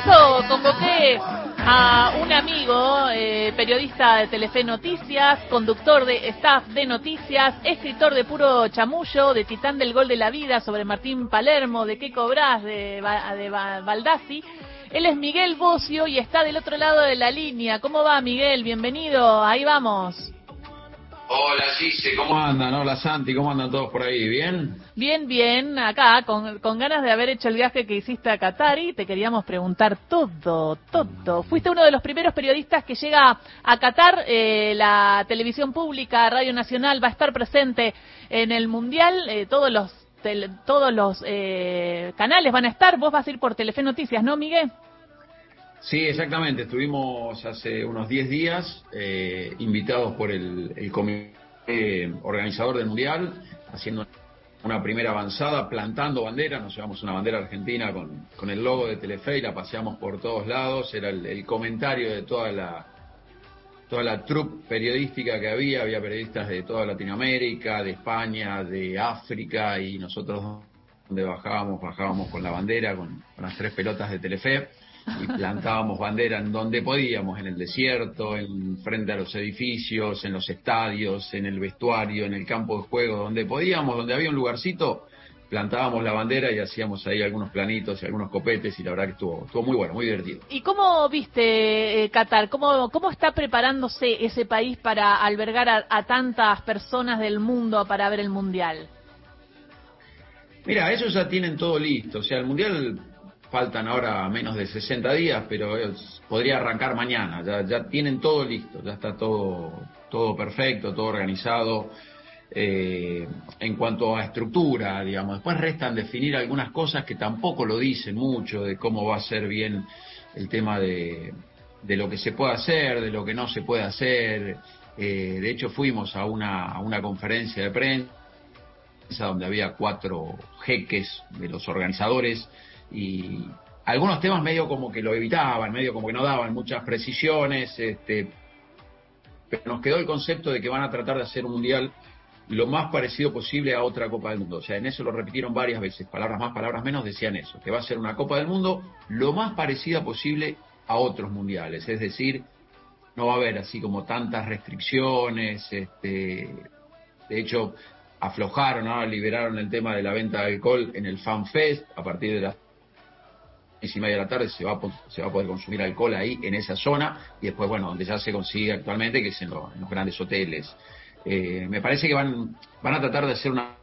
eso convoqué a un amigo, eh, periodista de Telefe Noticias, conductor de staff de noticias, escritor de puro chamullo, de Titán del Gol de la Vida sobre Martín Palermo, de qué cobrás, de, de. Él es Miguel Bocio y está del otro lado de la línea. ¿Cómo va Miguel? Bienvenido, ahí vamos. Hola Gise, ¿cómo andan? Hola Santi, ¿cómo andan todos por ahí? ¿Bien? Bien, bien, acá, con, ganas de haber hecho el viaje que hiciste a Qatar y te queríamos preguntar todo, todo. Fuiste uno de los primeros periodistas que llega a Qatar, eh, la televisión pública, Radio Nacional va a estar presente en el Mundial, eh, todos los, todos los eh, canales van a estar, vos vas a ir por Telefe Noticias, ¿no, Miguel? Sí, exactamente. Estuvimos hace unos 10 días eh, invitados por el, comité organizador del Mundial, haciendo una primera avanzada, plantando bandera. Nos llevamos una bandera argentina con, con el logo de Telefe y la paseamos por todos lados. Era el, comentario de toda la toda la troupe periodística que había. Había periodistas de toda Latinoamérica, de España, de África y nosotros donde bajábamos, bajábamos con la bandera, con las tres pelotas de Telefe y plantábamos bandera en donde podíamos, en el desierto, en frente a los edificios, en los estadios, en el vestuario, en el campo de juego, donde podíamos, donde había un lugarcito, plantábamos la bandera y hacíamos ahí algunos planitos y algunos copetes y la verdad que estuvo, estuvo muy bueno, muy divertido. ¿Y cómo viste eh, Qatar? ¿Cómo, ¿Cómo está preparándose ese país para albergar a, a tantas personas del mundo para ver el Mundial? Mira, ellos ya tienen todo listo, o sea, el Mundial faltan ahora menos de 60 días, pero podría arrancar mañana, ya, ya tienen todo listo, ya está todo, todo perfecto, todo organizado. Eh, en cuanto a estructura, digamos, después restan definir algunas cosas que tampoco lo dicen mucho, de cómo va a ser bien el tema de, de lo que se puede hacer, de lo que no se puede hacer. Eh, de hecho, fuimos a una, a una conferencia de prensa donde había cuatro jeques de los organizadores y algunos temas medio como que lo evitaban, medio como que no daban muchas precisiones, este, pero nos quedó el concepto de que van a tratar de hacer un mundial lo más parecido posible a otra Copa del Mundo. O sea, en eso lo repitieron varias veces, palabras más, palabras menos, decían eso, que va a ser una Copa del Mundo lo más parecida posible a otros mundiales. Es decir, no va a haber así como tantas restricciones, este, de hecho, aflojaron, ¿no? liberaron el tema de la venta de alcohol en el Fan Fest a partir de las y media de la tarde se va, a, se va a poder consumir alcohol ahí, en esa zona, y después, bueno, donde ya se consigue actualmente, que es en, los grandes hoteles. Eh, me parece que van, van a tratar de hacer una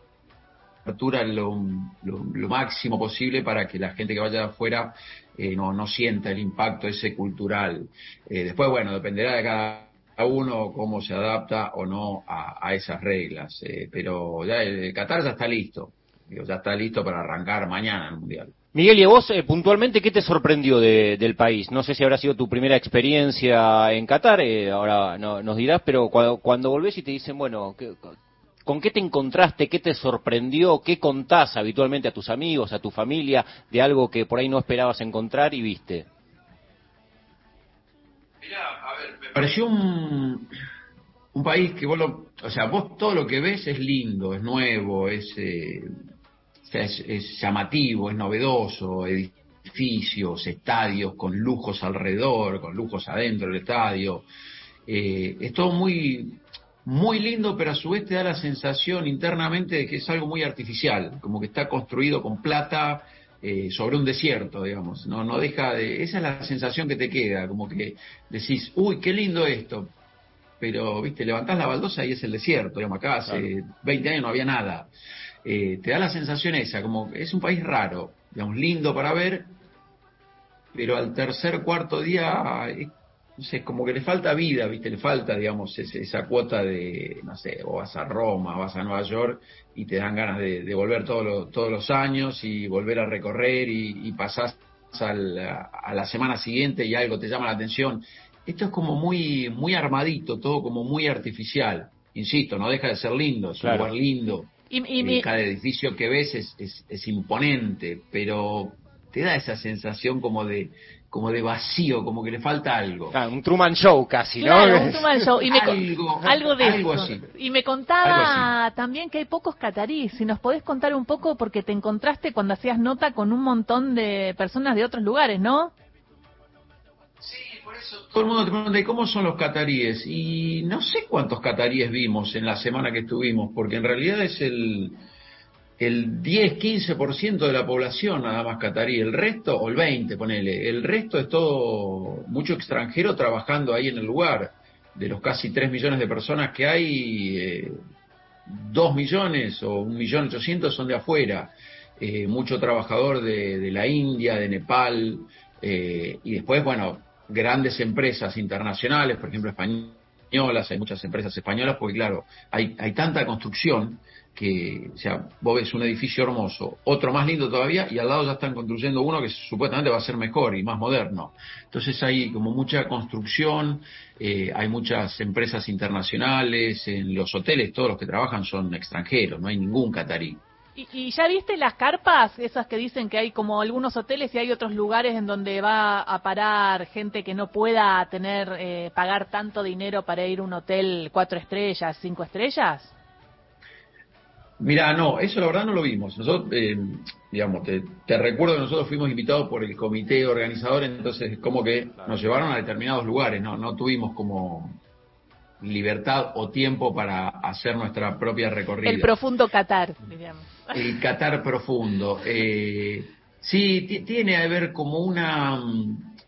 apertura lo, lo, máximo posible para que la gente que vaya de afuera eh, no, no sienta el impacto ese cultural. Eh, después, bueno, dependerá de cada uno cómo se adapta o no a, a esas reglas. pero ya el Qatar ya está listo. ya está listo para arrancar mañana el Mundial. Miguel, y a vos eh, puntualmente, ¿qué te sorprendió del país? No sé si habrá sido tu primera experiencia en Qatar, eh, ahora no, nos dirás, pero cuando, cuando, volvés y te dicen, bueno, ¿con qué te encontraste? ¿Qué te sorprendió? ¿Qué contás habitualmente a tus amigos, a tu familia, de algo que por ahí no esperabas encontrar y viste? Mirá, a ver, me pareció un, un país que vos lo, o sea, vos todo lo que ves es lindo, es nuevo, es... Eh, es, llamativo, es novedoso, edificios, estadios con lujos alrededor, con lujos adentro del estadio. Eh, es todo muy, muy lindo, pero a su vez te da la sensación internamente de que es algo muy artificial, como que está construido con plata eh, sobre un desierto, digamos. No, no deja de. Esa es la sensación que te queda, como que decís, uy, qué lindo esto. Pero, viste, levantás la baldosa y es el desierto. Digamos, acá hace 20 años no había nada. Eh, te da la sensación esa, como que es un país raro, digamos, lindo para ver, pero al tercer, cuarto día, eh, no sé, como que le falta vida, ¿viste? Le falta, digamos, esa cuota de, no sé, o vas a Roma, vas a Nueva York y te dan ganas de, volver todos todos los años y volver a recorrer y, y pasás a la semana siguiente y algo te llama la atención. Esto es como muy, muy armadito, todo como muy artificial. Insisto, no deja de ser lindo, es un lugar lindo, y, Cada edificio que ves es, es, imponente, pero te da esa sensación como de como de vacío, como que le falta algo. un Truman Show casi, ¿no? un Truman Show. Y me algo, de algo así. Y me contaba también que hay pocos cataríes. Si nos podés contar un poco, porque te encontraste cuando hacías nota con un montón de personas de otros lugares, ¿no? Sí, todo el mundo te pregunta, ¿y cómo son los cataríes? Y no sé cuántos cataríes vimos en la semana que estuvimos, porque en realidad es el, el 10-15% de la población nada más catarí, el resto, o el 20, ponele, el resto es todo mucho extranjero trabajando ahí en el lugar. De los casi 3 millones de personas que hay, eh, 2 millones o 1 millón 800 son de afuera. Eh, mucho trabajador de, de, la India, de Nepal, eh, y después, bueno, grandes empresas internacionales, por ejemplo, españolas, hay muchas empresas españolas, porque claro, hay, hay tanta construcción que, o sea, vos ves un edificio hermoso, otro más lindo todavía, y al lado ya están construyendo uno que supuestamente va a ser mejor y más moderno. Entonces hay como mucha construcción, eh, hay muchas empresas internacionales, en los hoteles todos los que trabajan son extranjeros, no hay ningún catarí. ¿Y, ¿Y, ya viste las carpas, esas que dicen que hay como algunos hoteles y hay otros lugares en donde va a parar gente que no pueda tener, eh, pagar tanto dinero para ir a un hotel cuatro estrellas, cinco estrellas? Mira, no, eso la verdad no lo vimos. Nosotros, eh, digamos, te, te, recuerdo que nosotros fuimos invitados por el comité organizador, entonces como que nos llevaron a determinados lugares, no, no tuvimos como libertad o tiempo para hacer nuestra propia recorrida. El profundo Qatar, diríamos. El Qatar profundo. Eh, sí, tiene a ver como una,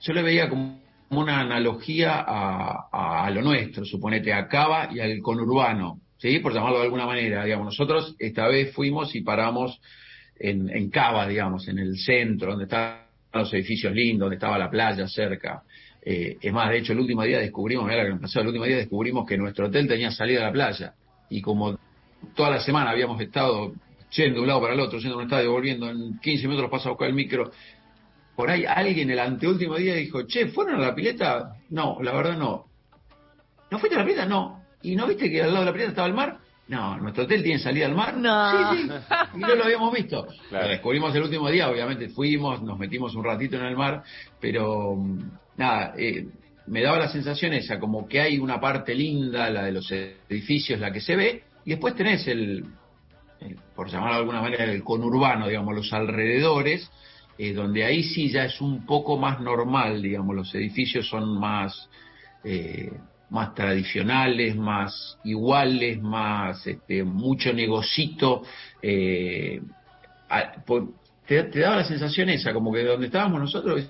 yo le veía como una analogía a, a, a lo nuestro, suponete, a Cava y al conurbano ¿sí? Por llamarlo de alguna manera, digamos. Nosotros esta vez fuimos y paramos en, en Cava, digamos, en el centro, donde estaban los edificios lindos, donde estaba la playa cerca. Eh, es más, de hecho, el último día descubrimos, mira lo que pasó, el último día descubrimos que nuestro hotel tenía salida a la playa. Y como toda la semana habíamos estado yendo de un lado para el otro, yendo a un estadio, volviendo, en 15 minutos pasa a buscar el micro, por ahí alguien el anteúltimo día dijo, che, ¿fueron a la pileta? No, la verdad no. ¿No fuiste a la pileta? No. ¿Y no viste que al lado de la pileta estaba el mar? No, nuestro hotel tiene salida al mar. No. Sí, sí. Y no lo habíamos visto. Claro. Lo descubrimos el último día, obviamente fuimos, nos metimos un ratito en el mar, pero nada, eh, me daba la sensación esa, como que hay una parte linda, la de los edificios, la que se ve, y después tenés el, por llamarlo de alguna manera, el conurbano, digamos, los alrededores, eh, donde ahí sí ya es un poco más normal, digamos, los edificios son más... Eh, más tradicionales, más iguales, más este, mucho negocito. Eh, te, te, daba la sensación esa, como que donde estábamos nosotros,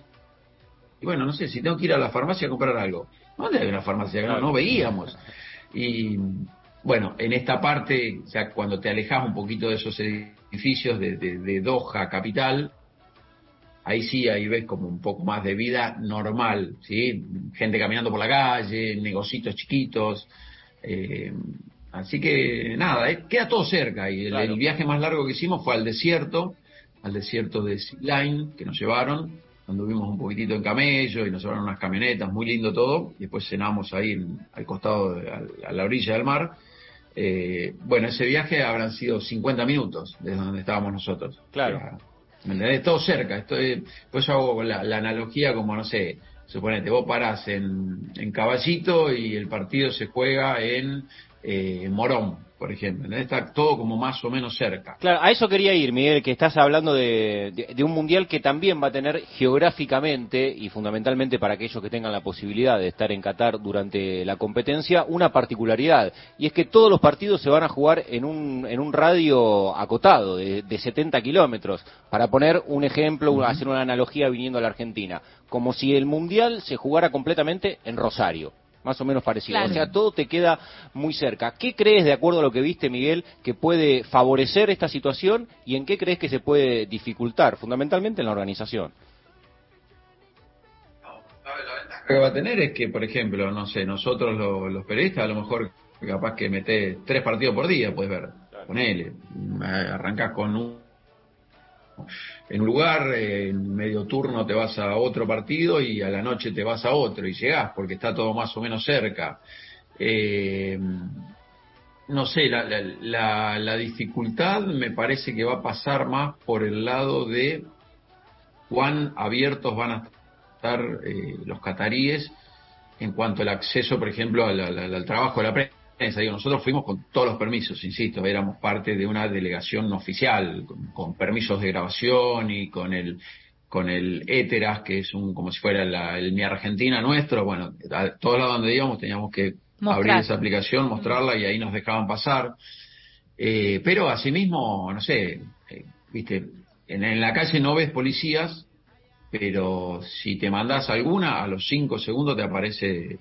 y bueno, no sé, si tengo que ir a la farmacia a comprar algo. ¿Dónde hay una farmacia? No, no veíamos. Y bueno, en esta parte, ya cuando te alejas un poquito de esos edificios de, de, de Doha, capital, ahí sí, ahí ves como un poco más de vida normal, ¿sí? Gente caminando por la calle, negocitos chiquitos. Eh, así que nada, eh, queda todo cerca. Y el, claro. el, viaje más largo que hicimos fue al desierto, al desierto de Line, que nos llevaron. Anduvimos un poquitito en camello y nos llevaron unas camionetas, muy lindo todo. Y después cenamos ahí en, al costado, de, a, a, la orilla del mar. Eh, bueno, ese viaje habrán sido 50 minutos desde donde estábamos nosotros. Claro. O sea, ¿Me entendés? Todo cerca. Estoy, pues yo hago la, la, analogía como, no sé, suponete, vos parás en, en Caballito y el partido se juega en eh, Morón, por ejemplo. Está todo como más o menos cerca. Claro, a eso quería ir, Miguel, que estás hablando de, de, de, un mundial que también va a tener geográficamente y fundamentalmente para aquellos que tengan la posibilidad de estar en Qatar durante la competencia, una particularidad. Y es que todos los partidos se van a jugar en un, en un radio acotado de, de 70 kilómetros. Para poner un ejemplo, uh -huh. hacer una analogía viniendo a la Argentina. Como si el mundial se jugara completamente en Rosario más o menos parecido. Claro. O sea, todo te queda muy cerca. ¿Qué crees, de acuerdo a lo que viste, Miguel, que puede favorecer esta situación y en qué crees que se puede dificultar, fundamentalmente en la organización? Lo que va a tener es que, por ejemplo, no sé, nosotros los, los periodistas a lo mejor capaz que metés tres partidos por día, puedes ver, claro. ponele, arrancás con un en un lugar, en medio turno te vas a otro partido y a la noche te vas a otro y llegás porque está todo más o menos cerca. Eh, no sé, la, la, la, la, dificultad me parece que va a pasar más por el lado de cuán abiertos van a estar eh, los cataríes en cuanto al acceso, por ejemplo, al, al, al trabajo de la prensa Digo, nosotros fuimos con todos los permisos, insisto, éramos parte de una delegación oficial, con, con, permisos de grabación y con el con el Éteras, que es un como si fuera el Mi Argentina nuestro, bueno, a todos lados donde íbamos teníamos que abrir esa aplicación, mostrarla y ahí nos dejaban pasar. Eh, pero asimismo, no sé, eh, viste, en, la calle no ves policías, pero si te mandas alguna, a los cinco segundos te aparece,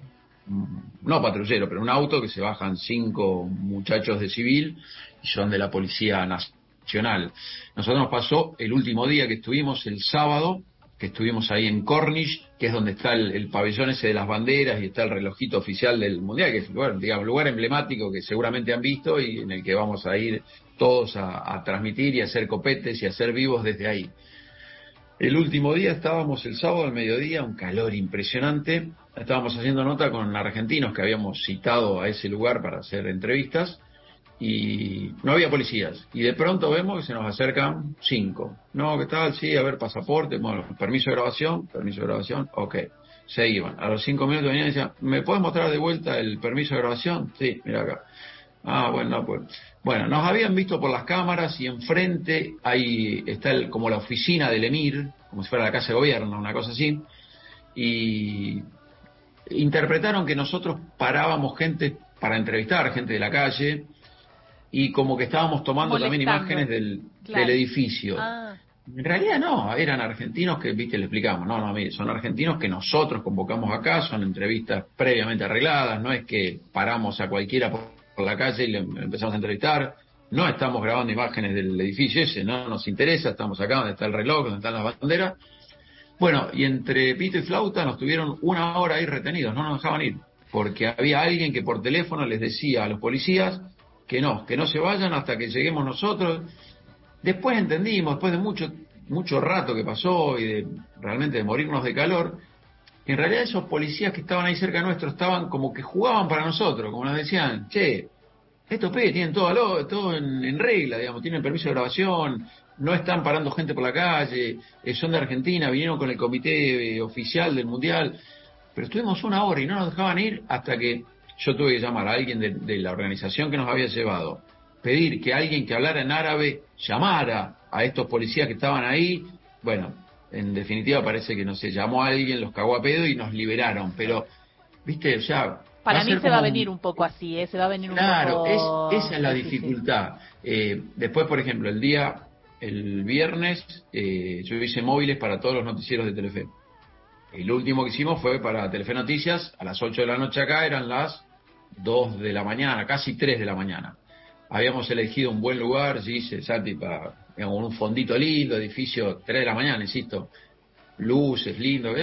no patrullero, pero un auto que se bajan cinco muchachos de civil y son de la Policía Nacional. Nosotros nos pasó el último día que estuvimos, el sábado, que estuvimos ahí en Cornish, que es donde está el, pabellón ese de las banderas y está el relojito oficial del Mundial, que es bueno, digamos, lugar emblemático que seguramente han visto y en el que vamos a ir todos a, transmitir y a hacer copetes y a ser vivos desde ahí. El último día estábamos el sábado al mediodía, un calor impresionante. Estábamos haciendo nota con argentinos que habíamos citado a ese lugar para hacer entrevistas y no había policías. Y de pronto vemos que se nos acercan cinco. No, ¿qué tal? Sí, a ver, pasaporte, bueno, permiso de grabación, permiso de grabación, ok. Se iban. A los cinco minutos venían y decían, ¿me puedes mostrar de vuelta el permiso de grabación? Sí, mira acá. Ah, bueno, pues. Bueno, nos habían visto por las cámaras y enfrente ahí está el, como la oficina del Emir, como si fuera la casa de gobierno, una cosa así. Y interpretaron que nosotros parábamos gente para entrevistar, gente de la calle, y como que estábamos tomando también imágenes del, edificio. Ah. En realidad no, eran argentinos que, viste, le explicamos, no, no, mire, son argentinos que nosotros convocamos acá, son entrevistas previamente arregladas, no es que paramos a cualquiera por, la calle y le empezamos a entrevistar, no estamos grabando imágenes del edificio ese, no nos interesa, estamos acá donde está el reloj, donde están las banderas. Bueno, y entre pito y flauta nos tuvieron una hora ahí retenidos, no nos dejaban ir, porque había alguien que por teléfono les decía a los policías, que no, que no se vayan hasta que lleguemos nosotros. Después entendimos, después de mucho, mucho rato que pasó y de realmente de morirnos de calor, en realidad esos policías que estaban ahí cerca nuestro estaban como que jugaban para nosotros, como nos decían, che, estos pibes tienen todo, todo en, regla, digamos, tienen permiso de grabación, no están parando gente por la calle, eh, son de Argentina, vinieron con el comité eh, oficial del Mundial, pero estuvimos una hora y no nos dejaban ir hasta que yo tuve que llamar a alguien de, la organización que nos había llevado, pedir que alguien que hablara en árabe llamara a estos policías que estaban ahí. Bueno, en definitiva parece que no se llamó a alguien, los cagó a pedo y nos liberaron. Pero, viste, o sea. Para mí se va a venir un poco así, ¿eh? se va a venir un claro, poco. Claro, esa es la dificultad. Eh, después, por ejemplo, el día, el viernes, eh, yo hice móviles para todos los noticieros de Telefe. El último que hicimos fue para Telefe Noticias, a las 8 de la noche acá, eran las 2 de la mañana, casi 3 de la mañana. Habíamos elegido un buen lugar, dice Santi, para un fondito lindo, edificio 3 de la mañana, insisto, luces, lindo,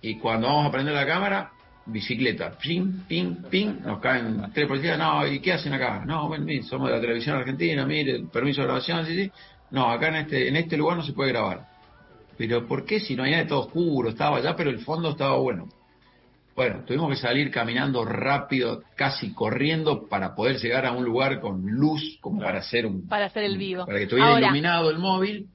y cuando vamos a prender la cámara, bicicleta, ping, ping, ping, nos caen tres policías, no, ¿y qué hacen acá? No, bueno, somos de la televisión argentina, mire, permiso de grabación, sí, sí. No, acá en este, en este lugar no se puede grabar. Pero ¿por qué si no hay nada todo oscuro? Estaba allá, pero el fondo estaba bueno. Bueno, tuvimos que salir caminando rápido, casi corriendo, para poder llegar a un lugar con luz, como para hacer un. Para hacer el vivo. Para que estuviera iluminado el móvil.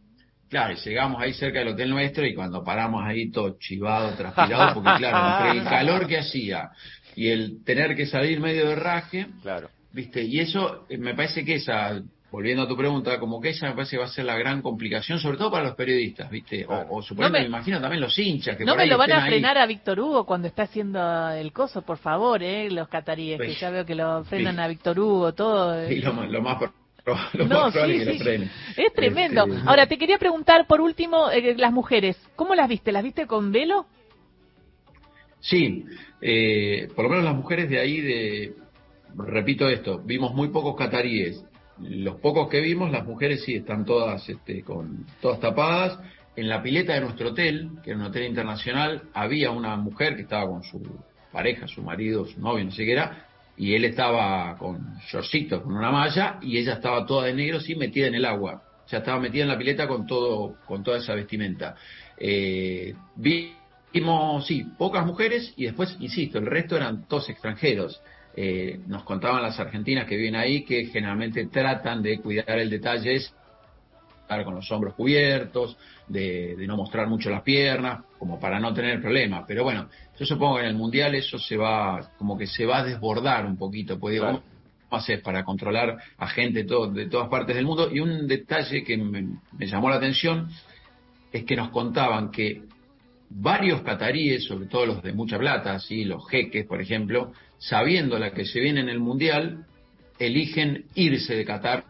Claro, llegamos ahí cerca del hotel nuestro y cuando paramos ahí todo chivado, transpirado, porque claro, entre el calor que hacía y el tener que salir medio de raje, claro. ¿viste? Y eso eh, me parece que esa volviendo a tu pregunta, como que esa me parece que va a ser la gran complicación, sobre todo para los periodistas, ¿viste? O, o me, imagino también los hinchas. Que no me lo van a frenar a Víctor Hugo cuando está haciendo el coso, por favor, ¿eh? Los cataríes, que ya veo que lo frenan a Víctor Hugo, todo. Sí, lo, más lo no, más sí, que sí. Es tremendo. Este, Ahora, te quería preguntar, por último, eh, las mujeres, ¿cómo las viste? ¿Las viste con velo? Sí, eh, por lo menos las mujeres de ahí, de repito esto, vimos muy pocos cataríes los pocos que vimos, las mujeres sí están todas, este, con, todas tapadas. En la pileta de nuestro hotel, que era un hotel internacional, había una mujer que estaba con su pareja, su marido, su novio, no sé qué era, y él estaba con shortcitos, con una malla, y ella estaba toda de negro, sí, metida en el agua. O sea, estaba metida en la pileta con todo, con toda esa vestimenta. Eh, vimos, sí, pocas mujeres, y después, insisto, el resto eran todos extranjeros. Eh, nos contaban las argentinas que viven ahí que generalmente tratan de cuidar el detalle, estar con los hombros cubiertos, de, no mostrar mucho las piernas, como para no tener problemas. Pero bueno, yo supongo que en el mundial eso se va, como que se va a desbordar un poquito, pues ¿cómo haces para controlar a gente de todas partes del mundo? Y un detalle que me, llamó la atención, es que nos contaban que varios cataríes, sobre todo los de mucha plata, así los jeques, por ejemplo, sabiendo la que se viene en el Mundial, eligen irse de Qatar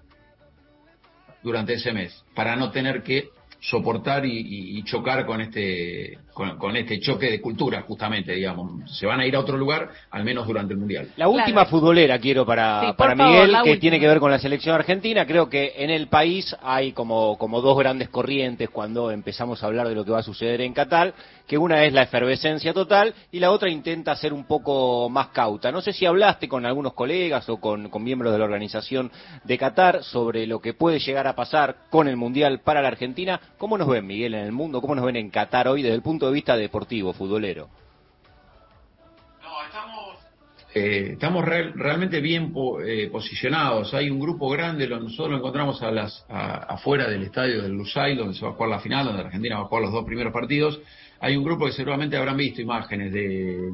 durante ese mes, para no tener que soportar y, y, chocar con este con, con, este choque de cultura justamente digamos. Se van a ir a otro lugar al menos durante el mundial. La última Claro. futbolera quiero para, Sí, para Miguel que última. tiene que ver con la selección argentina. Creo que en el país hay como como dos grandes corrientes cuando empezamos a hablar de lo que va a suceder en Qatar que una es la efervescencia total y la otra intenta ser un poco más cauta. No sé si hablaste con algunos colegas o con, con miembros de la organización de Qatar sobre lo que puede llegar a pasar con el mundial para la Argentina cómo nos ven Miguel en el mundo cómo nos ven en Qatar hoy desde el punto de vista deportivo futbolero No, estamos, eh, estamos real- realmente bien po- eh, posicionados. Hay un grupo grande, lo- nosotros lo encontramos a las, a- afuera del estadio del Lusail, donde se va a jugar la final, donde Argentina va a jugar los dos primeros partidos. Hay un grupo que seguramente habrán visto imágenes de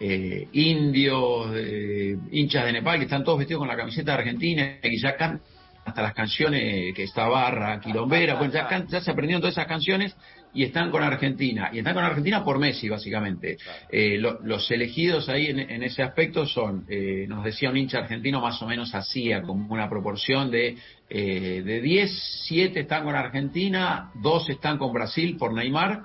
eh, indios, de hinchas de Nepal, que están todos vestidos con la camiseta de Argentina y ya cantan hasta las canciones que está Barra, Quilombera, pues ya, can- ya se aprendieron todas esas canciones y están con Argentina. Y están con Argentina por Messi, básicamente. Eh, lo- los elegidos ahí en, en ese aspecto son, eh, nos decía un hincha argentino, más o menos hacía como una proporción de, eh, de 10, 7 están con Argentina, 2 están con Brasil por Neymar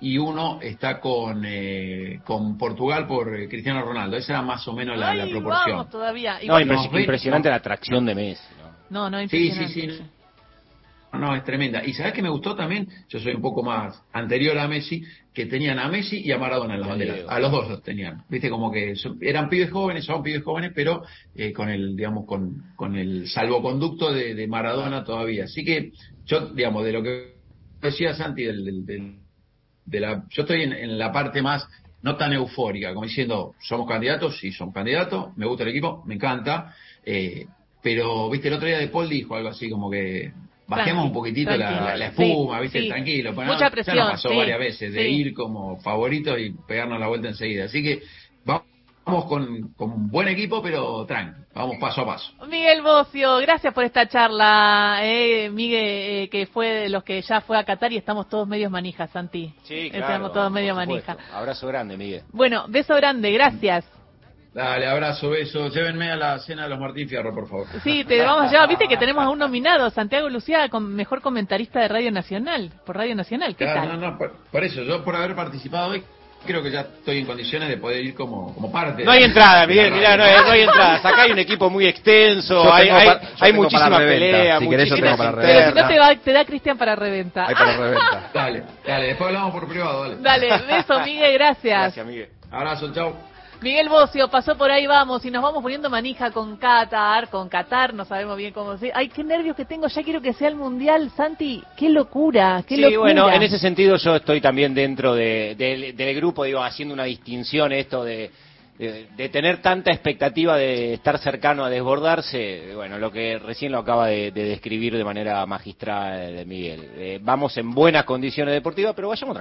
y uno está con, eh, con Portugal por eh, Cristiano Ronaldo. Esa era más o menos la, proporción. vamos todavía. no, Igual- impresionante no. la atracción de Messi ¿no? no, Sí, sí, sí. No, no, es tremenda. Y sabes que me gustó también, yo soy un poco más anterior a Messi, que tenían a Messi y a Maradona en las banderas. A los dos los tenían. Viste, como que son- eran pibes jóvenes, son pibes jóvenes, pero eh, con el, digamos, con, con el salvoconducto de, de Maradona todavía. Así que yo, digamos, de lo que decía Santi, del, del- del- de la, yo estoy en, en la parte más no tan eufórica, como diciendo, somos candidatos, sí, somos candidatos, me gusta el equipo, me encanta, eh, pero, viste, el otro día De Paul dijo algo así como que bajemos un poquito la, espuma, Sí, viste, sí. tranquilo. Bueno, Mucha Ya presión, nos pasó sí, varias veces de sí. ir como favoritos y pegarnos la vuelta enseguida. Así que vamos con, con un buen equipo, pero tranqui, vamos paso a paso. Miguel Bocio, gracias por esta charla. Eh, Miguel, eh, que fue de los que ya fue a Qatar y estamos todos medios manijas, Santi. Sí, Estamos todos medio por manija. supuesto. Abrazo grande, Miguel. Bueno, beso grande, gracias. Dale, abrazo, beso. Llévenme a la cena de los Martín Fierro, por favor. Sí, te vamos a llevar. Viste que tenemos a un nominado, Santiago Lucía, con mejor comentarista de Radio Nacional, por Radio Nacional. ¿Qué Claro, tal? no, no, por, por eso, yo por haber participado hoy, creo que ya estoy en condiciones de poder ir como, como parte. No hay de- entrada, Miguel, mirá, no no hay entrada. Acá hay un equipo muy extenso, Yo hay, hay, pa- yo hay tengo muchísima para reventa. pelea, Si querés, yo muchísimas tengo para Pero si no internas. te, va, te da Cristian para reventa. Hay para reventa. Dale, dale, después hablamos por privado, dale. Dale, beso, Miguel, gracias. Gracias, Miguel. Abrazo, chao. Miguel Bocio pasó por ahí, vamos, y nos vamos poniendo manija con Qatar, con Qatar, no sabemos bien cómo se... Ay, qué nervios que tengo, ya quiero que sea el Mundial, Santi, qué locura, qué sí, locura. bueno, en ese sentido yo estoy también dentro de- del- del grupo, digo, haciendo una distinción esto de, de, de tener tanta expectativa de estar cercano a desbordarse, bueno, lo que recién lo acaba de, de describir de manera magistral eh, Miguel. Eh, vamos en buenas condiciones deportivas, pero vayamos